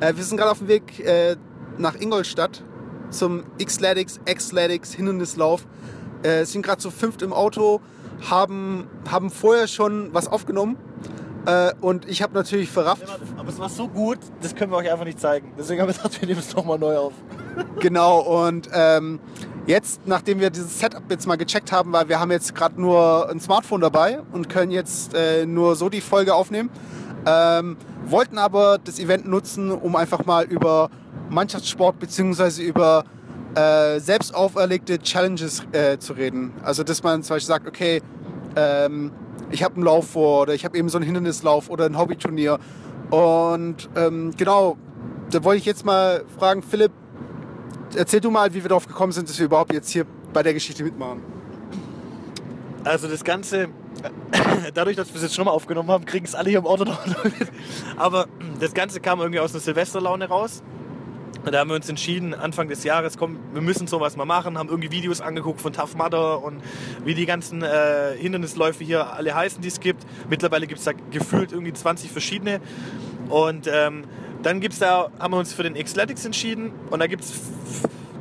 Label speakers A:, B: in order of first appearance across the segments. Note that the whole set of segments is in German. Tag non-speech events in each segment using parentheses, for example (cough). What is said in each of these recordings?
A: Äh, wir sind gerade auf dem Weg äh, nach Ingolstadt zum X-Latics, X-Latics Hindernislauf. Äh, sind gerade zu fünft im Auto, haben, haben vorher schon was aufgenommen. Äh, und ich habe natürlich verrafft.
B: Aber es war so gut, das können wir euch einfach nicht zeigen. Deswegen haben wir gedacht, wir nehmen es nochmal neu auf. (laughs)
A: Genau, und ähm, jetzt, nachdem wir dieses Setup jetzt mal gecheckt haben, weil wir haben jetzt gerade nur ein Smartphone dabei und können jetzt äh, nur so die Folge aufnehmen, ähm, wollten aber das Event nutzen, um einfach mal über Mannschaftssport bzw. über äh, selbst auferlegte Challenges äh, zu reden. Also, dass man zum Beispiel sagt, okay, ähm, ich habe einen Lauf vor oder ich habe eben so einen Hindernislauf oder ein Hobbyturnier. Und ähm, genau, da wollte ich jetzt mal fragen, Philipp, erzähl du mal, wie wir darauf gekommen sind, dass wir überhaupt jetzt hier bei der Geschichte mitmachen.
B: Also das Ganze, (coughs) dadurch, dass wir es jetzt schon mal aufgenommen haben, kriegen es alle hier im Auto noch (laughs) mit. Aber (clears throat) das Ganze kam irgendwie aus einer Silvesterlaune raus. Da haben wir uns entschieden, Anfang des Jahres, komm, wir müssen sowas mal machen, haben irgendwie Videos angeguckt von Tough Mudder und wie die ganzen äh, Hindernisläufe hier alle heißen, die es gibt. Mittlerweile gibt es da gefühlt irgendwie 20 verschiedene. Und ähm, dann gibt's da, haben wir uns für den Xletics entschieden und da gibt es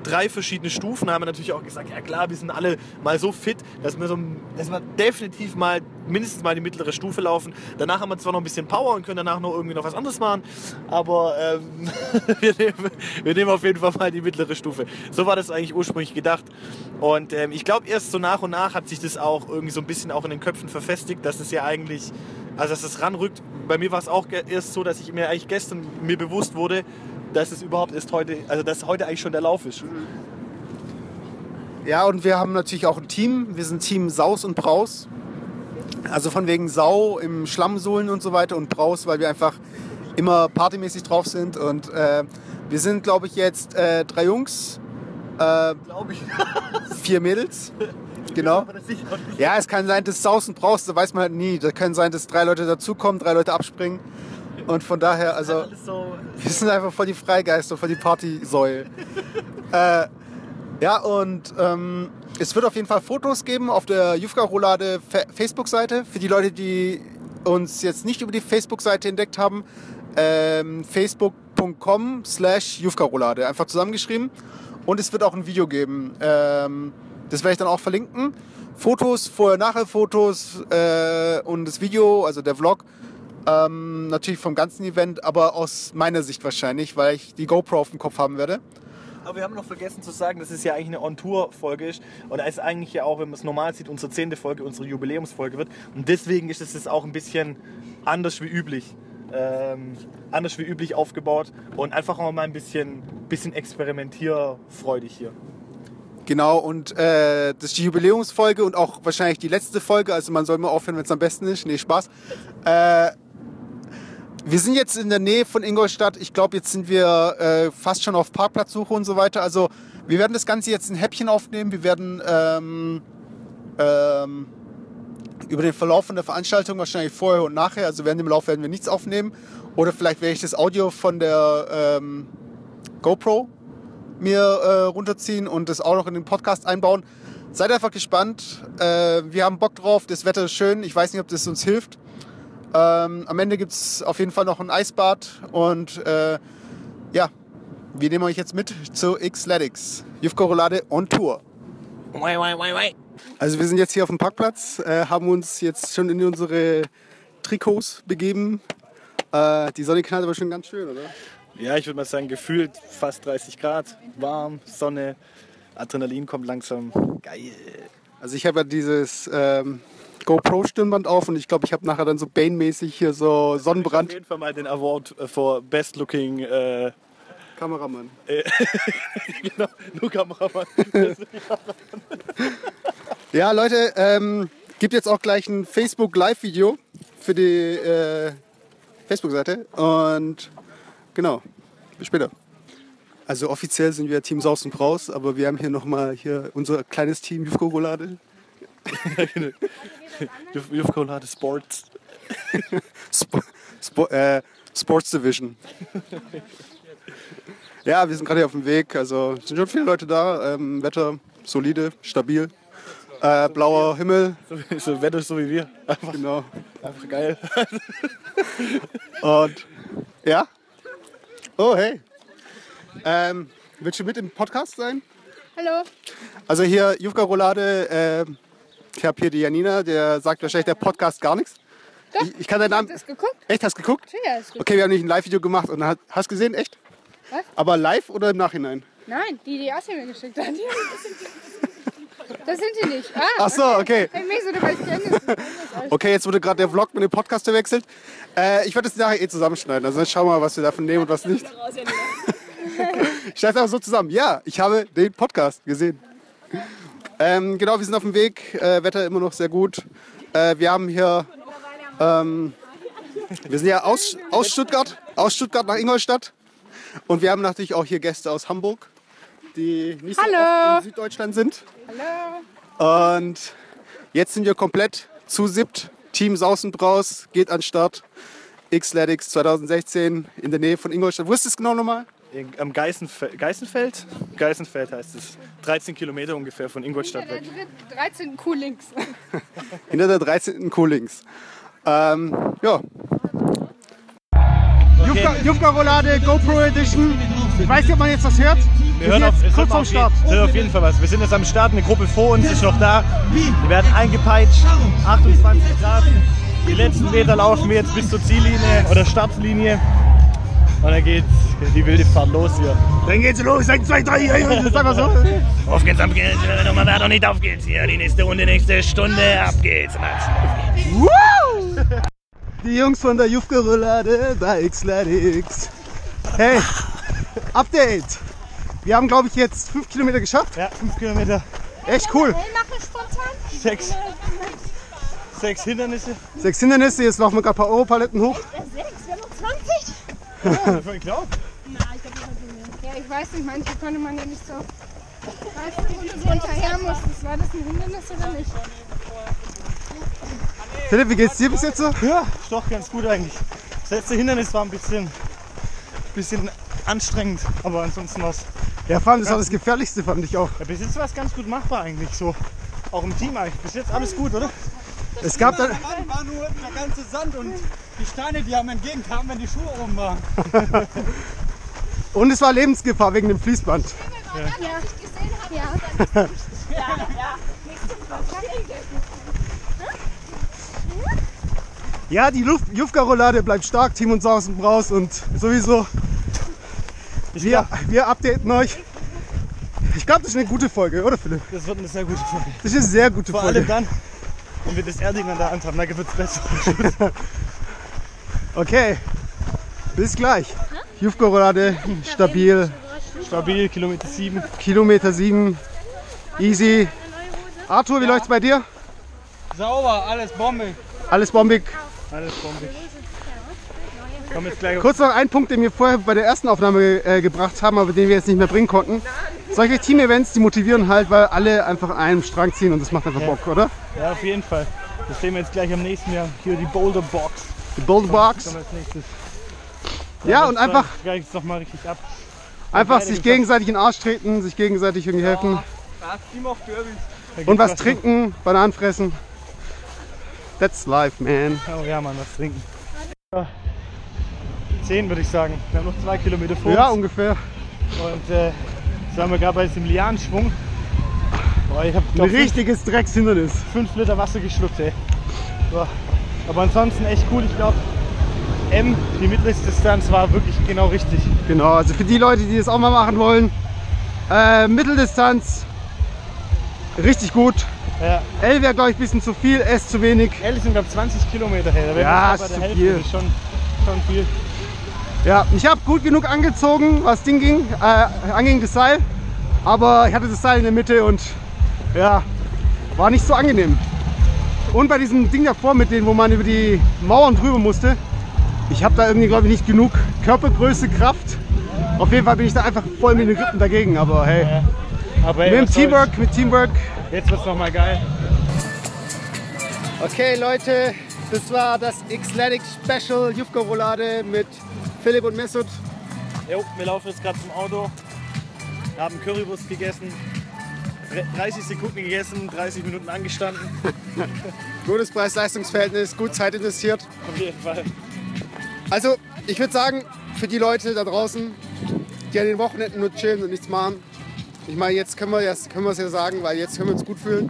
B: drei verschiedene Stufen. Haben wir natürlich auch gesagt, ja klar, wir sind alle mal so fit, dass wir, so, dass wir definitiv mal mindestens mal die mittlere Stufe laufen. Danach haben wir zwar noch ein bisschen Power und können danach noch irgendwie noch was anderes machen, aber ähm, (laughs) wir, nehmen, wir, nehmen, auf jeden Fall mal die mittlere Stufe. So war das eigentlich ursprünglich gedacht. Und ähm, ich glaube, erst so nach und nach hat sich das auch irgendwie so ein bisschen auch in den Köpfen verfestigt, dass es ja eigentlich, also dass es ranrückt. Bei mir war es auch erst so, dass ich mir eigentlich gestern mir bewusst wurde, dass es überhaupt ist heute, also dass heute eigentlich schon der Lauf ist.
A: Ja, und wir haben natürlich auch ein Team. Wir sind Team Saus und Braus. Also von wegen Sau im Schlammsohlen und so weiter und Braus, weil wir einfach immer partymäßig drauf sind. Und äh, wir sind, glaube ich, jetzt äh, drei Jungs.
B: Äh, glaube ich.
A: vier Mädels. Genau. Ja, es kann sein, dass Saus und Braus, da weiß man halt nie. Da kann sein, dass drei Leute dazukommen, drei Leute abspringen. Und von daher, also, so wir sind einfach voll die Freigeister, voll die Partysäule. (laughs) äh, ja, und ähm, es wird auf jeden Fall Fotos geben auf der Jufka-Roulade Facebook-Seite. Für die Leute, die uns jetzt nicht über die Facebook-Seite entdeckt haben, ähm, facebook.com slash Jufka-Roulade, einfach zusammengeschrieben. Und es wird auch ein Video geben. Ähm, das werde ich dann auch verlinken. Fotos, Vorher-Nachher-Fotos äh, und das Video, also der Vlog, ähm, natürlich vom ganzen Event, aber aus meiner Sicht wahrscheinlich, weil ich die GoPro auf dem Kopf haben werde.
B: Aber wir haben noch vergessen zu sagen, dass es ja eigentlich eine On-Tour-Folge ist. Und da ist eigentlich ja auch, wenn man es normal sieht, unsere zehnte Folge, unsere Jubiläumsfolge wird. Und deswegen ist es jetzt auch ein bisschen anders wie üblich. Ähm, anders wie üblich aufgebaut und einfach auch mal ein bisschen, bisschen experimentierfreudig hier.
A: Genau, und äh, das ist die Jubiläumsfolge und auch wahrscheinlich die letzte Folge. Also man soll mal aufhören, wenn es am besten ist. Nee, Spaß. Äh, wir sind jetzt in der Nähe von Ingolstadt. Ich glaube, jetzt sind wir äh, fast schon auf Parkplatzsuche und so weiter. Also wir werden das Ganze jetzt in Häppchen aufnehmen. Wir werden ähm, ähm, über den Verlauf von der Veranstaltung wahrscheinlich vorher und nachher, also während dem Lauf werden wir nichts aufnehmen. Oder vielleicht werde ich das Audio von der ähm, GoPro mir äh, runterziehen und das auch noch in den Podcast einbauen. Seid einfach gespannt. Äh, wir haben Bock drauf. Das Wetter ist schön. Ich weiß nicht, ob das uns hilft. Ähm, am Ende gibt es auf jeden Fall noch ein Eisbad und äh, ja, wir nehmen euch jetzt mit zu Xletics. Jufko Roulade on Tour. Also wir sind jetzt hier auf dem Parkplatz, äh, haben uns jetzt schon in unsere Trikots begeben. Äh, die Sonne knallt aber schon ganz schön, oder?
B: Ja, ich würde mal sagen, gefühlt fast 30 Grad, warm, Sonne, Adrenalin kommt langsam. Geil.
A: Also ich habe ja dieses ähm, GoPro-Stirnband auf und ich glaube, ich habe nachher dann so Bane-mäßig hier so Sonnenbrand.
B: Ich auf jeden Fall mal den Award for Best Looking äh,
A: Kameramann.
B: Äh, (laughs) genau, nur Kameramann.
A: ja, Leute, ähm, gibt jetzt auch gleich ein Facebook Live-Video für die äh, Facebook-Seite und genau, bis später. Also offiziell sind wir Team Saus und Braus, aber wir haben hier nochmal hier unser kleines Team (laughs) Roulade.
B: Jufkolade Sports. (laughs)
A: Sp Sp äh, Sports Division. Ja, wir sind gerade auf dem Weg. Also sind schon viele Leute da. Ähm, Wetter solide, stabil. Äh, blauer Himmel.
B: So, so Wetter so wie wir.
A: Einfach, genau.
B: Einfach geil.
A: Und ja. Oh, hey. Ähm, willst du mit im Podcast sein?
C: Hallo.
A: Also hier Jufka Roulade, äh, ich habe hier die Janina, der sagt wahrscheinlich der Podcast gar nichts.
C: Doch.
A: Ich, ich kann deinen Namen.
C: Hast du das geguckt?
A: Echt, hast du geguckt?
C: Ja, ist.
A: Okay, wir haben nicht ein Live-Video gemacht und hast, hast gesehen, echt?
C: Was?
A: Aber live oder im Nachhinein?
C: Nein, die, die Assi mir geschickt hat. (laughs) Das sind die nicht. Ah,
A: Ach so, okay. Okay, jetzt wurde gerade der Vlog mit dem Podcast verwechselt. Äh, ich werde das nachher eh zusammenschneiden. Also dann schauen wir mal, was wir davon nehmen und was nicht. Ich (laughs) schneide einfach so zusammen. Ja, ich habe den Podcast gesehen. Ähm, genau, wir sind auf dem Weg. Äh, Wetter immer noch sehr gut. Äh, wir haben hier. Ähm, wir sind ja aus, aus Stuttgart, aus Stuttgart nach Ingolstadt. Und wir haben natürlich auch hier Gäste aus Hamburg, die nicht so
C: Hallo.
A: oft in Süddeutschland sind.
C: Hallo.
A: Und jetzt sind wir komplett zusippt. Team Sausenbraus geht an Start. Xletics 2016 in der Nähe von Ingolstadt. Wo ist das genau nochmal?
B: Am Geißenfeld, Geißenfeld? Geißenfeld heißt es. 13 Kilometer ungefähr von Ingolstadt
C: Der
B: weg.
C: dritte- 13. Kuh links. (laughs)
A: Hinter der 13. Kuhlings. Ähm, ja. Jufka, Jufka Roulade GoPro Edition. Ich weiß nicht, ob man jetzt was hört.
B: Wir hören auf, auf, jeden- es hört auf jeden Fall was. Wir sind jetzt am Start, eine Gruppe vor uns ist noch da. Wir werden eingepeitscht, 28 Grad. Die letzten Meter laufen wir jetzt bis zur Ziellinie oder Startlinie. Und dann geht die wilde Fahrt los hier.
A: Dann geht's los. 1, 2, 3. Das ist einfach so.
B: Auf geht's, ab geht's, nochmal da doch nicht, auf geht's hier. Die nächste Runde, nächste Stunde, ab geht's.
A: Die Jungs von der Jufka Roulade bei Xletics. Hey, Update. Wir haben, glaube ich, jetzt 5 Kilometer geschafft.
B: Ja, 5 Kilometer,
A: Echt cool.
B: 6 sechs Hindernisse.
A: Sechs Hindernisse, jetzt laufen wir gerade ein paar Europaletten hoch.
C: Noch 20.
B: Voll klar.
C: Ja, ich weiß nicht, manche konnte man ja nicht so. Weißt du, wo du so hinterher musstest, war das ein Hindernis oder nicht?
A: Philipp, wie geht's dir bis jetzt so?
B: Ja, ist doch ganz gut eigentlich. Das letzte Hindernis war ein bisschen, bisschen anstrengend, aber ansonsten war es.
A: Ja, vor allem, das war das Gefährlichste, fand ich auch.
B: Ja, bis jetzt war es ganz gut machbar eigentlich so. Auch im Team eigentlich. Bis jetzt alles gut, oder?
A: Es gab dann,
D: war nur der ganze Sand und die Steine, die haben entgegenkamen, wenn die Schuhe oben waren. (laughs)
A: und es war Lebensgefahr wegen dem Fließband.
C: Ja. Ja.
A: Ja, die Jufka-Roulade bleibt stark, Team und Sausen Braus und sowieso. Wir, wir updaten euch. Ich glaube, das ist eine gute Folge, oder Philipp?
B: Das wird eine sehr gute Folge.
A: Das ist eine sehr gute
B: Vor
A: Folge.
B: allem dann, wenn wir das Erding an der Hand haben, dann wird es besser. (laughs)
A: Okay, bis gleich. Jufka-Roulade, stabil,
B: Stabil, Kilometer 7.
A: Kilometer 7, easy. Arthur, wie läuft's bei dir?
D: Sauber, alles Bombe.
A: Alles bombig.
B: Alles bombig. Komm jetzt gleich.
A: Kurz noch ein Punkt, den wir vorher bei der ersten Aufnahme äh, gebracht haben, aber den wir jetzt nicht mehr bringen konnten. Solche Team-Events, die motivieren halt, weil alle einfach an einem Strang ziehen und das macht einfach Bock, oder?
B: Ja, auf jeden Fall. Das sehen wir jetzt gleich am nächsten Jahr. Hier die Boulder Box.
A: Die
B: nächstes.
A: Ja, und einfach,
B: Gleich noch mal richtig ab.
A: einfach sich gegenseitig in den Arsch treten, sich gegenseitig irgendwie helfen. Und was trinken, Bananen fressen. That's life, man.
B: Oh ja, Mann, was trinken. Ja. Zehn würde ich sagen. Wir haben noch zwei Kilometer vor
A: Ja,
B: uns.
A: ungefähr.
B: Und äh, jetzt haben wir gerade bei diesem Lianschwung. Boah, ich
A: Ein
B: glaub, fünf,
A: richtiges Dreckshindernis.
B: fünf Liter Wasser geschluckt, ey. Boah. Aber ansonsten echt cool. Ich glaube, M, die Mitteldistanz war wirklich genau richtig.
A: Genau, also für die Leute, die das auch mal machen wollen, äh, Mitteldistanz, richtig gut.
B: Ja,
A: L wäre, glaube ich, ein bisschen zu viel, S zu wenig.
B: L sind glaube 20 Kilometer her.
A: Ja, ist zu
B: Hälfte.
A: viel.
B: Das ist schon, schon viel.
A: Ja, ich habe gut genug angezogen, was Ding ging, äh, anging das Seil. Aber ich hatte das Seil in der Mitte und ja, war nicht so angenehm. Und bei diesem Ding davor mit denen, wo man über die Mauern drüber musste, ich habe da irgendwie, glaube ich, nicht genug Körpergröße, Kraft. Auf jeden Fall bin ich da einfach voll mit den Rippen dagegen. Aber hey,
B: Ja. Aber ey,
A: mit. Teamwork, mit Teamwork.
B: Jetzt wird's noch mal geil.
A: Okay, Leute, das war das Xletics Special Jufka Roulade mit Philipp und Mesut.
B: Jo, wir laufen jetzt gerade zum Auto, haben Currywurst gegessen, 30 Sekunden gegessen, 30 Minuten angestanden. (laughs)
A: Gutes Preis-Leistungs-Verhältnis, gut Zeit investiert.
B: Auf jeden Fall.
A: Also, ich würde sagen, für die Leute da draußen, die an den Wochenenden nur chillen und nichts machen. Ich meine, jetzt können wir es können ja sagen, weil jetzt können wir uns gut fühlen.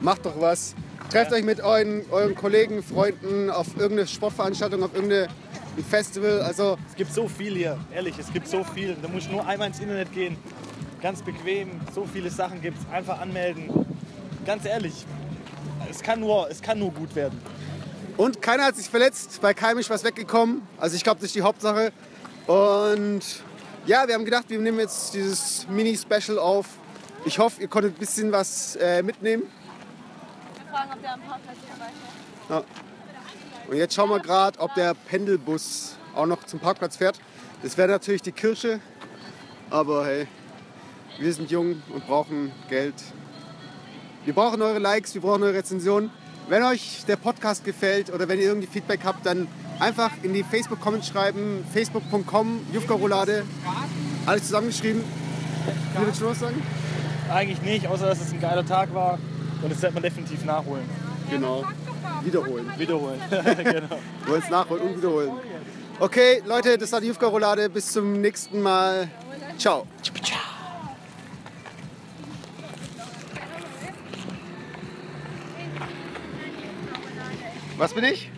A: Macht doch was. Trefft euch mit euren, euren Kollegen, Freunden auf irgendeine Sportveranstaltung, auf irgendein Festival. Also
B: Es gibt so viel hier, ehrlich, es gibt so viel. Da musst du nur einmal ins Internet gehen. Ganz bequem, so viele Sachen gibt es. Einfach anmelden. Ganz ehrlich, es kann, nur, es kann nur gut werden.
A: Und keiner hat sich verletzt, bei keinem ist was weggekommen. Also ich glaube, das ist die Hauptsache. Und ja, wir haben gedacht, wir nehmen jetzt dieses Mini-Special auf. Ich hoffe, ihr konntet ein bisschen was äh, mitnehmen.
E: Wir fragen, ob der am Parkplatz vorbei
A: Und jetzt schauen wir gerade, ob der Pendelbus auch noch zum Parkplatz fährt. Das wäre natürlich die Kirsche. Aber hey, wir sind jung und brauchen Geld. Wir brauchen eure Likes, wir brauchen eure Rezensionen. Wenn euch der Podcast gefällt oder wenn ihr irgendwie Feedback habt, dann einfach in die Facebook-Comments schreiben. Facebook.com, Jufka-Roulade. Alles zusammengeschrieben. Wie willst du was sagen?
B: Eigentlich nicht, außer dass es ein geiler Tag war. Und das wird man definitiv nachholen.
A: Genau. Wiederholen.
B: Wiederholen. (laughs) (laughs) genau.
A: Wir wollen es nachholen und wiederholen. Okay, Leute, das war die Jufka-Roulade. Bis zum nächsten Mal. Ciao. Was bin ich?